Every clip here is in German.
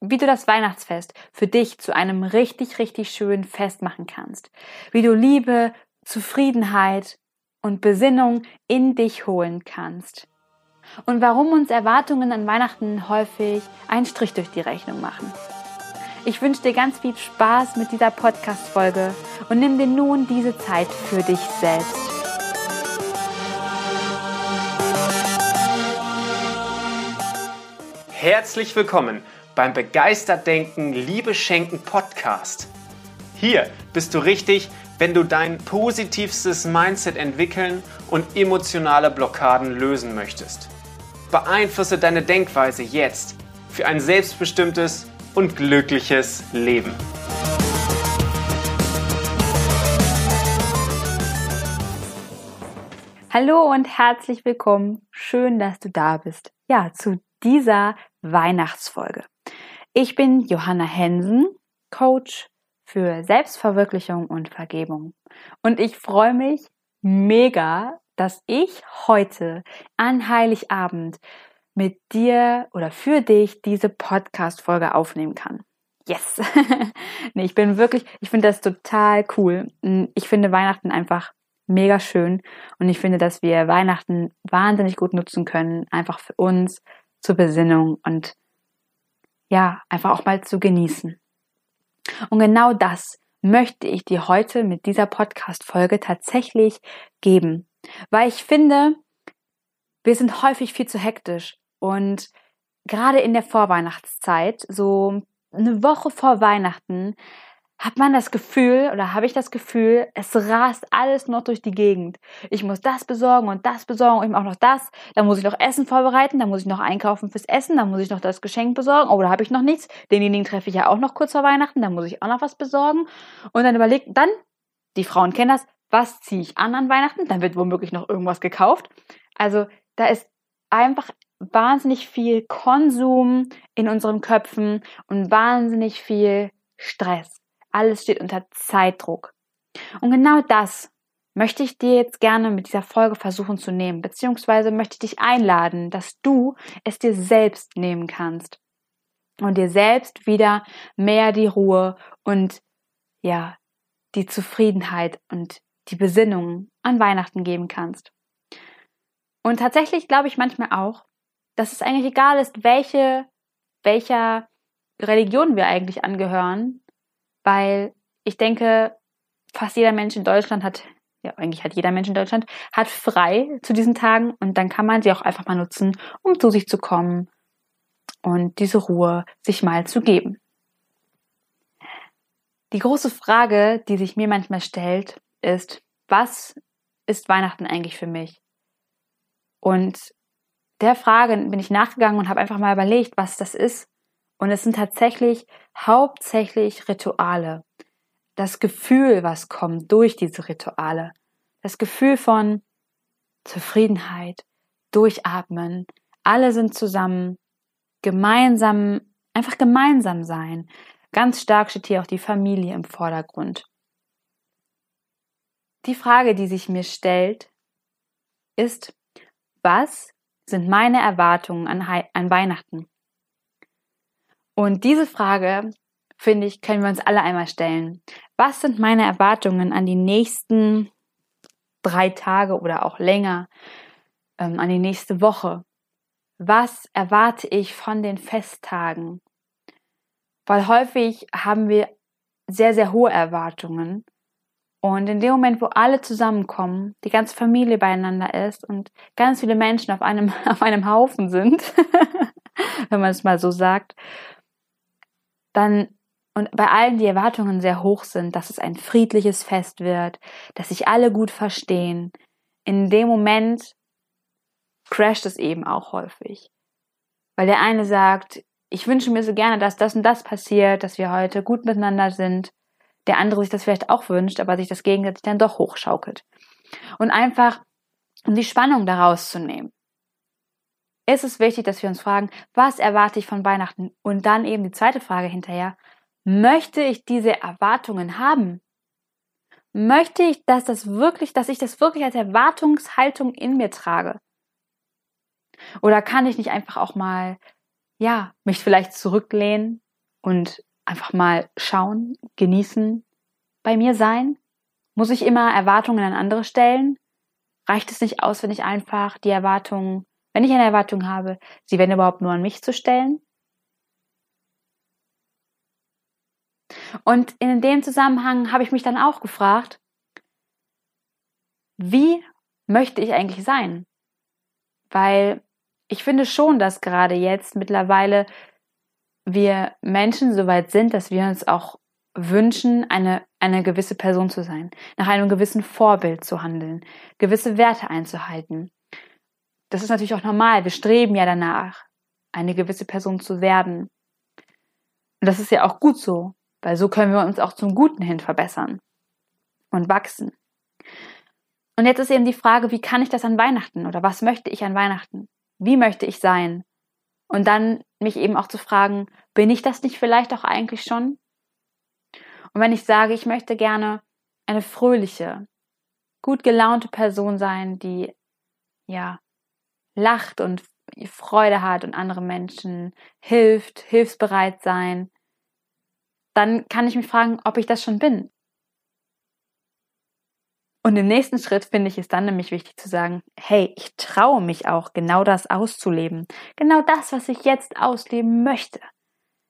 wie du das Weihnachtsfest für dich zu einem richtig, richtig schönen Fest machen kannst. Wie du Liebe, Zufriedenheit und Besinnung in dich holen kannst. Und warum uns Erwartungen an Weihnachten häufig einen Strich durch die Rechnung machen. Ich wünsche dir ganz viel Spaß mit dieser Podcast-Folge und nimm dir nun diese Zeit für dich selbst. Herzlich willkommen beim Begeistert Denken, Liebe Schenken Podcast. Hier bist du richtig, wenn du dein positivstes Mindset entwickeln und emotionale Blockaden lösen möchtest. Beeinflusse deine Denkweise jetzt für ein selbstbestimmtes und glückliches Leben. Hallo und herzlich willkommen. Schön, dass du da bist. Ja, zu dieser Weihnachtsfolge. Ich bin Johanna Hensen, Coach für Selbstverwirklichung und Vergebung. Und ich freue mich mega, dass ich heute an Heiligabend mit dir oder für dich diese Podcast-Folge aufnehmen kann. Yes! nee, ich bin wirklich, ich finde das total cool. Ich finde Weihnachten einfach mega schön und ich finde, dass wir Weihnachten wahnsinnig gut nutzen können, einfach für uns zur Besinnung und ja, einfach auch mal zu genießen. Und genau das möchte ich dir heute mit dieser Podcast-Folge tatsächlich geben, weil ich finde, wir sind häufig viel zu hektisch und gerade in der Vorweihnachtszeit, so eine Woche vor Weihnachten, hat man das Gefühl oder habe ich das Gefühl, es rast alles noch durch die Gegend. Ich muss das besorgen und das besorgen und eben auch noch das. Dann muss ich noch Essen vorbereiten, dann muss ich noch einkaufen fürs Essen, dann muss ich noch das Geschenk besorgen. Oh, da habe ich noch nichts. Denjenigen treffe ich ja auch noch kurz vor Weihnachten, dann muss ich auch noch was besorgen. Und dann überlegt, dann, die Frauen kennen das, was ziehe ich an an Weihnachten? Dann wird womöglich noch irgendwas gekauft. Also da ist einfach wahnsinnig viel Konsum in unseren Köpfen und wahnsinnig viel Stress. Alles steht unter Zeitdruck. Und genau das möchte ich dir jetzt gerne mit dieser Folge versuchen zu nehmen, beziehungsweise möchte ich dich einladen, dass du es dir selbst nehmen kannst und dir selbst wieder mehr die Ruhe und ja, die Zufriedenheit und die Besinnung an Weihnachten geben kannst. Und tatsächlich glaube ich manchmal auch, dass es eigentlich egal ist, welche, welcher Religion wir eigentlich angehören, weil ich denke, fast jeder Mensch in Deutschland hat, ja, eigentlich hat jeder Mensch in Deutschland, hat frei zu diesen Tagen und dann kann man sie auch einfach mal nutzen, um zu sich zu kommen und diese Ruhe sich mal zu geben. Die große Frage, die sich mir manchmal stellt, ist, was ist Weihnachten eigentlich für mich? Und der Frage bin ich nachgegangen und habe einfach mal überlegt, was das ist und es sind tatsächlich hauptsächlich Rituale. Das Gefühl, was kommt durch diese Rituale. Das Gefühl von Zufriedenheit, Durchatmen. Alle sind zusammen, gemeinsam, einfach gemeinsam sein. Ganz stark steht hier auch die Familie im Vordergrund. Die Frage, die sich mir stellt, ist, was sind meine Erwartungen an, an Weihnachten? Und diese Frage, finde ich, können wir uns alle einmal stellen. Was sind meine Erwartungen an die nächsten drei Tage oder auch länger, ähm, an die nächste Woche? Was erwarte ich von den Festtagen? Weil häufig haben wir sehr, sehr hohe Erwartungen. Und in dem Moment, wo alle zusammenkommen, die ganze Familie beieinander ist und ganz viele Menschen auf einem, auf einem Haufen sind, wenn man es mal so sagt, dann und bei allen die Erwartungen sehr hoch sind, dass es ein friedliches Fest wird, dass sich alle gut verstehen, in dem Moment crasht es eben auch häufig. Weil der eine sagt, ich wünsche mir so gerne, dass das und das passiert, dass wir heute gut miteinander sind. Der andere sich das vielleicht auch wünscht, aber sich das gegenseitig dann doch hochschaukelt. Und einfach, um die Spannung daraus zu nehmen ist es wichtig, dass wir uns fragen, was erwarte ich von Weihnachten? Und dann eben die zweite Frage hinterher, möchte ich diese Erwartungen haben? Möchte ich, dass das wirklich, dass ich das wirklich als Erwartungshaltung in mir trage? Oder kann ich nicht einfach auch mal, ja, mich vielleicht zurücklehnen und einfach mal schauen, genießen, bei mir sein? Muss ich immer Erwartungen an andere stellen? Reicht es nicht aus, wenn ich einfach die Erwartungen, wenn ich eine Erwartung habe, sie wenn überhaupt nur an mich zu stellen? Und in dem Zusammenhang habe ich mich dann auch gefragt, wie möchte ich eigentlich sein? Weil ich finde schon, dass gerade jetzt mittlerweile wir Menschen so weit sind, dass wir uns auch wünschen, eine, eine gewisse Person zu sein, nach einem gewissen Vorbild zu handeln, gewisse Werte einzuhalten. Das ist natürlich auch normal. Wir streben ja danach, eine gewisse Person zu werden. Und das ist ja auch gut so, weil so können wir uns auch zum Guten hin verbessern und wachsen. Und jetzt ist eben die Frage, wie kann ich das an Weihnachten oder was möchte ich an Weihnachten? Wie möchte ich sein? Und dann mich eben auch zu fragen, bin ich das nicht vielleicht auch eigentlich schon? Und wenn ich sage, ich möchte gerne eine fröhliche, gut gelaunte Person sein, die ja lacht und Freude hat und andere Menschen hilft, hilfsbereit sein, dann kann ich mich fragen, ob ich das schon bin. Und im nächsten Schritt finde ich es dann nämlich wichtig zu sagen, hey, ich traue mich auch, genau das auszuleben. Genau das, was ich jetzt ausleben möchte.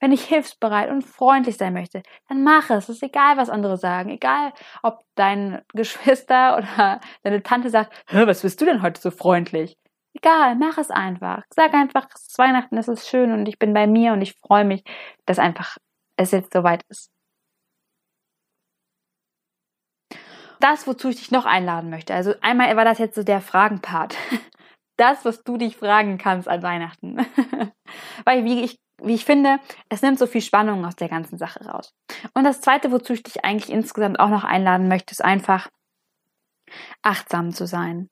Wenn ich hilfsbereit und freundlich sein möchte, dann mache es. Es ist egal, was andere sagen. Egal, ob dein Geschwister oder deine Tante sagt, was bist du denn heute so freundlich? Egal, mach es einfach. Sag einfach, es ist Weihnachten, es ist schön und ich bin bei mir und ich freue mich, dass einfach es jetzt soweit ist. Das, wozu ich dich noch einladen möchte. Also einmal war das jetzt so der Fragenpart. Das, was du dich fragen kannst an Weihnachten. Weil, wie ich wie ich finde, es nimmt so viel Spannung aus der ganzen Sache raus. Und das Zweite, wozu ich dich eigentlich insgesamt auch noch einladen möchte, ist einfach achtsam zu sein.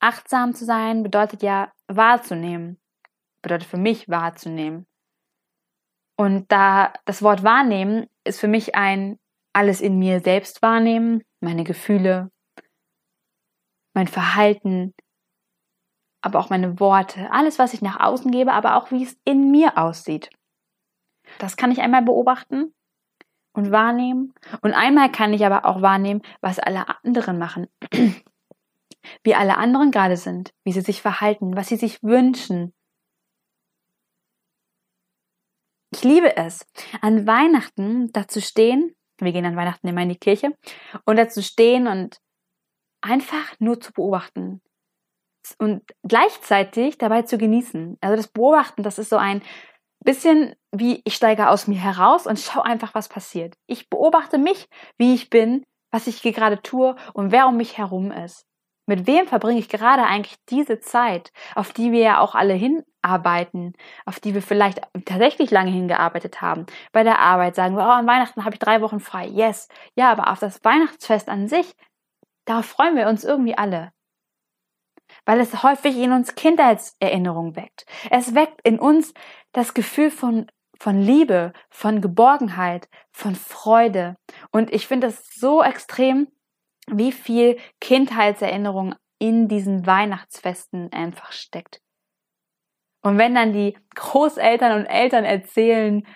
Achtsam zu sein bedeutet ja wahrzunehmen, bedeutet für mich wahrzunehmen. Und da das Wort wahrnehmen ist für mich ein alles in mir selbst wahrnehmen, meine Gefühle, mein Verhalten, aber auch meine Worte, alles, was ich nach außen gebe, aber auch wie es in mir aussieht. Das kann ich einmal beobachten und wahrnehmen. Und einmal kann ich aber auch wahrnehmen, was alle anderen machen. Wie alle anderen gerade sind, wie sie sich verhalten, was sie sich wünschen. Ich liebe es, an Weihnachten dazu stehen, wir gehen an Weihnachten immer in die Kirche, und dazu stehen und einfach nur zu beobachten, und gleichzeitig dabei zu genießen. Also das Beobachten, das ist so ein bisschen wie ich steige aus mir heraus und schaue einfach, was passiert. Ich beobachte mich, wie ich bin, was ich gerade tue und wer um mich herum ist. Mit wem verbringe ich gerade eigentlich diese Zeit, auf die wir ja auch alle hinarbeiten, auf die wir vielleicht tatsächlich lange hingearbeitet haben. Bei der Arbeit sagen wir, oh, an Weihnachten habe ich drei Wochen frei. Yes. Ja, aber auf das Weihnachtsfest an sich, darauf freuen wir uns irgendwie alle weil es häufig in uns Kindheitserinnerungen weckt. Es weckt in uns das Gefühl von von Liebe, von Geborgenheit, von Freude. Und ich finde es so extrem, wie viel Kindheitserinnerung in diesen Weihnachtsfesten einfach steckt. Und wenn dann die Großeltern und Eltern erzählen,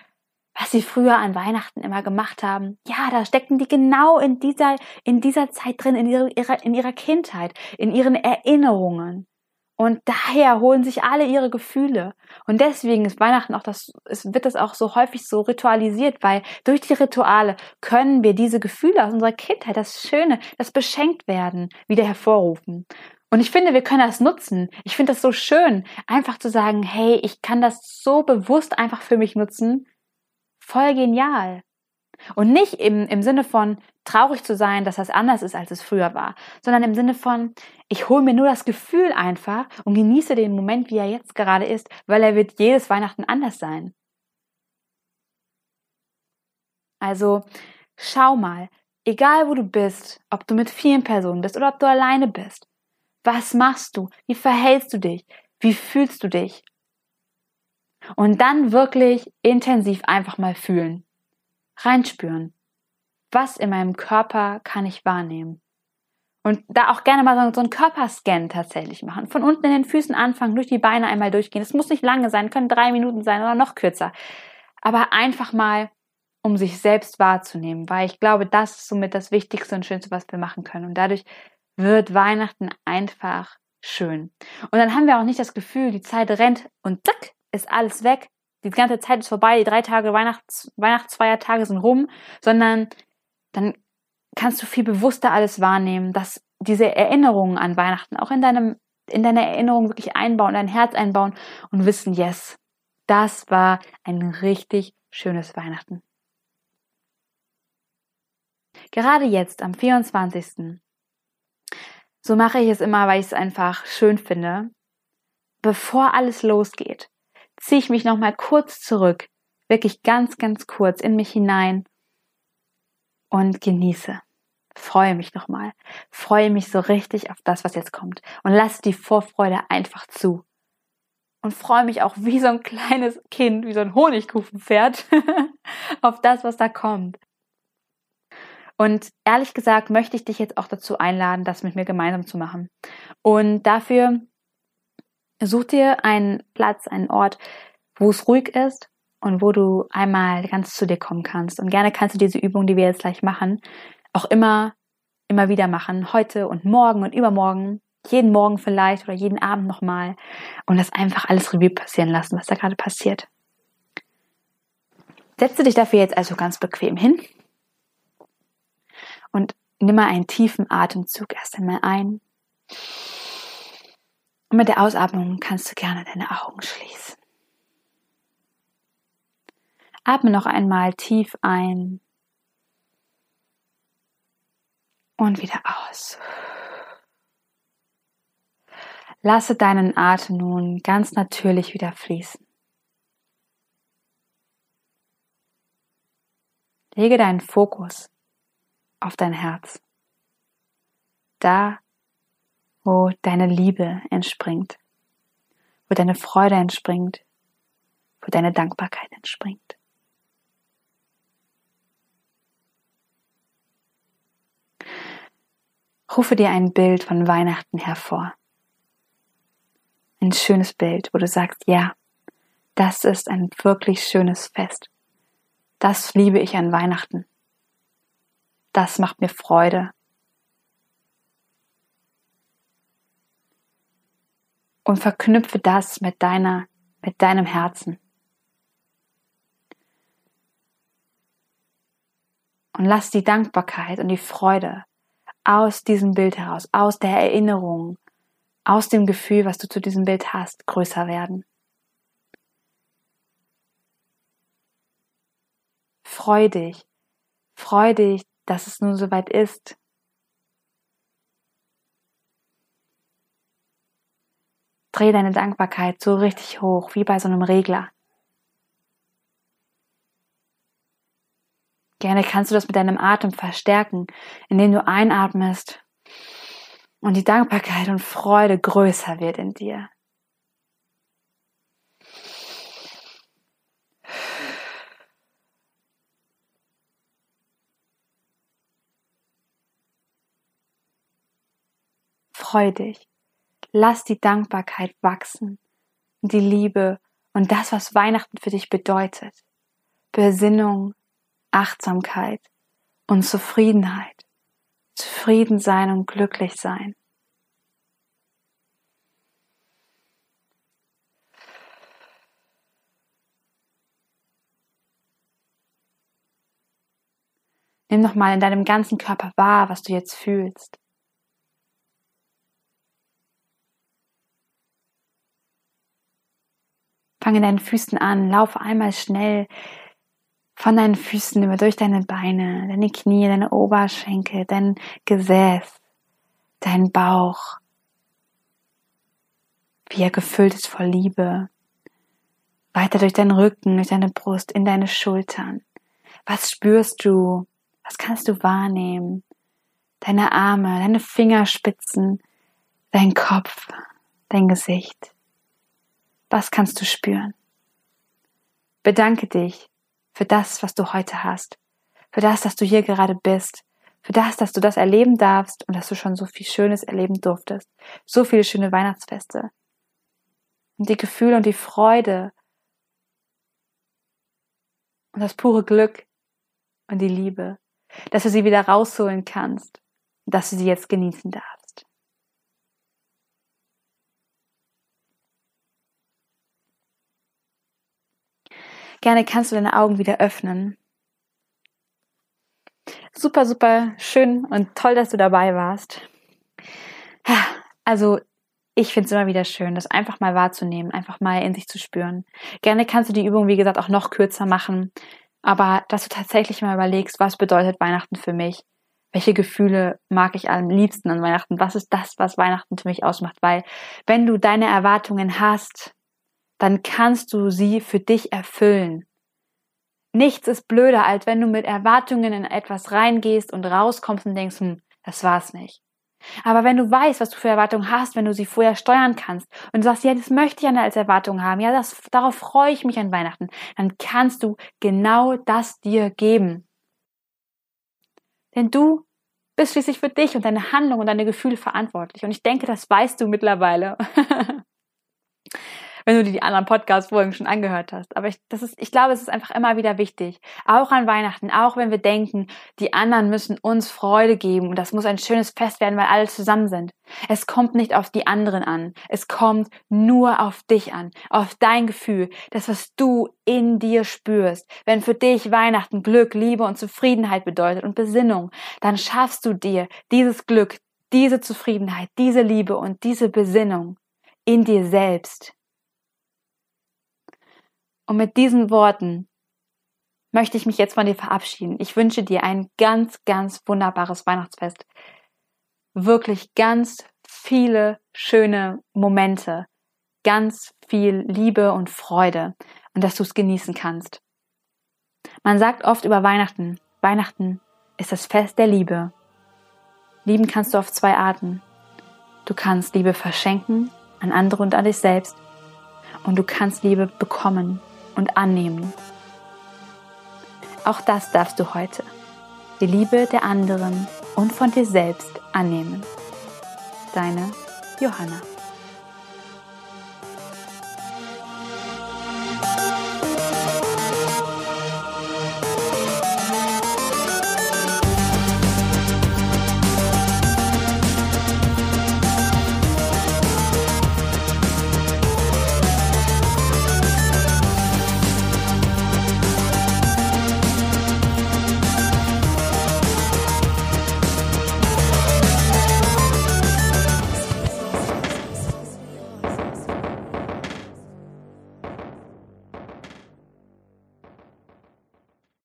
was sie früher an Weihnachten immer gemacht haben. Ja, da steckten die genau in dieser, in dieser Zeit drin, in ihrer, in ihrer Kindheit, in ihren Erinnerungen. Und daher holen sich alle ihre Gefühle. Und deswegen ist Weihnachten auch das, es wird das auch so häufig so ritualisiert, weil durch die Rituale können wir diese Gefühle aus unserer Kindheit, das Schöne, das beschenkt werden, wieder hervorrufen. Und ich finde, wir können das nutzen. Ich finde das so schön, einfach zu sagen, hey, ich kann das so bewusst einfach für mich nutzen voll genial. Und nicht im, im Sinne von traurig zu sein, dass das anders ist, als es früher war, sondern im Sinne von, ich hole mir nur das Gefühl einfach und genieße den Moment, wie er jetzt gerade ist, weil er wird jedes Weihnachten anders sein. Also schau mal, egal wo du bist, ob du mit vielen Personen bist oder ob du alleine bist, was machst du? Wie verhältst du dich? Wie fühlst du dich? Und dann wirklich intensiv einfach mal fühlen. Reinspüren. Was in meinem Körper kann ich wahrnehmen? Und da auch gerne mal so einen Körperscan tatsächlich machen. Von unten in den Füßen anfangen, durch die Beine einmal durchgehen. Es muss nicht lange sein, können drei Minuten sein oder noch kürzer. aber einfach mal, um sich selbst wahrzunehmen, weil ich glaube, das ist somit das Wichtigste und Schönste, was wir machen können. Und dadurch wird Weihnachten einfach schön. Und dann haben wir auch nicht das Gefühl, die Zeit rennt und zack, ist alles weg. Die ganze Zeit ist vorbei, die drei Tage Weihnachts Weihnachtsfeiertage sind rum, sondern dann kannst du viel bewusster alles wahrnehmen, dass diese Erinnerungen an Weihnachten auch in deinem in deine Erinnerung wirklich einbauen, dein Herz einbauen und wissen, yes, das war ein richtig schönes Weihnachten. Gerade jetzt am 24. So mache ich es immer, weil ich es einfach schön finde. Bevor alles losgeht, ziehe ich mich nochmal kurz zurück, wirklich ganz, ganz kurz in mich hinein und genieße. Freue mich nochmal. Freue mich so richtig auf das, was jetzt kommt. Und lasse die Vorfreude einfach zu. Und freue mich auch wie so ein kleines Kind, wie so ein Honigkuchenpferd auf das, was da kommt. Und ehrlich gesagt möchte ich dich jetzt auch dazu einladen, das mit mir gemeinsam zu machen. Und dafür such dir einen Platz, einen Ort, wo es ruhig ist und wo du einmal ganz zu dir kommen kannst. Und gerne kannst du diese Übung, die wir jetzt gleich machen, auch immer, immer wieder machen. Heute und morgen und übermorgen. Jeden Morgen vielleicht oder jeden Abend nochmal. Und das einfach alles Revue passieren lassen, was da gerade passiert. Setze dich dafür jetzt also ganz bequem hin und nimm mal einen tiefen Atemzug erst einmal ein. Und mit der Ausatmung kannst du gerne deine Augen schließen. Atme noch einmal tief ein und wieder aus. Lasse deinen Atem nun ganz natürlich wieder fließen. Lege deinen Fokus auf dein Herz. Da, wo deine Liebe entspringt, wo deine Freude entspringt, wo deine Dankbarkeit entspringt. Rufe dir ein Bild von Weihnachten hervor. Ein schönes Bild, wo du sagst, ja, das ist ein wirklich schönes Fest. Das liebe ich an Weihnachten. Das macht mir Freude. Und verknüpfe das mit deiner, mit deinem Herzen. Und lass die Dankbarkeit und die Freude aus diesem Bild heraus, aus der Erinnerung, aus dem Gefühl, was du zu diesem Bild hast, größer werden. Freu dich, freu dich, dass es nun soweit ist. Dreh deine Dankbarkeit so richtig hoch, wie bei so einem Regler. Gerne kannst du das mit deinem Atem verstärken, indem du einatmest und die Dankbarkeit und Freude größer wird in dir. Freu dich. Lass die Dankbarkeit wachsen und die Liebe und das, was Weihnachten für dich bedeutet. Besinnung, Achtsamkeit und Zufriedenheit. Zufrieden sein und glücklich sein. Nimm nochmal in deinem ganzen Körper wahr, was du jetzt fühlst. Fange in deinen Füßen an, laufe einmal schnell von deinen Füßen über durch deine Beine, deine Knie, deine Oberschenkel, dein Gesäß, dein Bauch, wie er gefüllt ist voll Liebe. Weiter durch deinen Rücken, durch deine Brust, in deine Schultern. Was spürst du? Was kannst du wahrnehmen? Deine Arme, deine Fingerspitzen, dein Kopf, dein Gesicht. Was kannst du spüren? Bedanke dich für das, was du heute hast, für das, dass du hier gerade bist, für das, dass du das erleben darfst und dass du schon so viel Schönes erleben durftest, so viele schöne Weihnachtsfeste. Und die Gefühle und die Freude. Und das pure Glück und die Liebe, dass du sie wieder rausholen kannst, dass du sie jetzt genießen darfst. Gerne kannst du deine Augen wieder öffnen. Super, super schön und toll, dass du dabei warst. Also ich finde es immer wieder schön, das einfach mal wahrzunehmen, einfach mal in sich zu spüren. Gerne kannst du die Übung, wie gesagt, auch noch kürzer machen, aber dass du tatsächlich mal überlegst, was bedeutet Weihnachten für mich? Welche Gefühle mag ich am liebsten an Weihnachten? Was ist das, was Weihnachten für mich ausmacht? Weil wenn du deine Erwartungen hast, dann kannst du sie für dich erfüllen. Nichts ist blöder, als wenn du mit Erwartungen in etwas reingehst und rauskommst und denkst, hm, das war's nicht. Aber wenn du weißt, was du für Erwartungen hast, wenn du sie vorher steuern kannst und du sagst, ja, das möchte ich ja als Erwartung haben, ja, das, darauf freue ich mich an Weihnachten, dann kannst du genau das dir geben. Denn du bist schließlich für dich und deine Handlung und deine Gefühle verantwortlich. Und ich denke, das weißt du mittlerweile. wenn du dir die anderen Podcast-Folgen schon angehört hast. Aber ich, das ist, ich glaube, es ist einfach immer wieder wichtig. Auch an Weihnachten, auch wenn wir denken, die anderen müssen uns Freude geben und das muss ein schönes Fest werden, weil alle zusammen sind. Es kommt nicht auf die anderen an. Es kommt nur auf dich an, auf dein Gefühl, das, was du in dir spürst. Wenn für dich Weihnachten Glück, Liebe und Zufriedenheit bedeutet und Besinnung, dann schaffst du dir dieses Glück, diese Zufriedenheit, diese Liebe und diese Besinnung in dir selbst. Und mit diesen Worten möchte ich mich jetzt von dir verabschieden. Ich wünsche dir ein ganz, ganz wunderbares Weihnachtsfest. Wirklich ganz viele schöne Momente, ganz viel Liebe und Freude und dass du es genießen kannst. Man sagt oft über Weihnachten, Weihnachten ist das Fest der Liebe. Lieben kannst du auf zwei Arten. Du kannst Liebe verschenken an andere und an dich selbst und du kannst Liebe bekommen und annehmen. Auch das darfst du heute. Die Liebe der anderen und von dir selbst annehmen. Deine Johanna.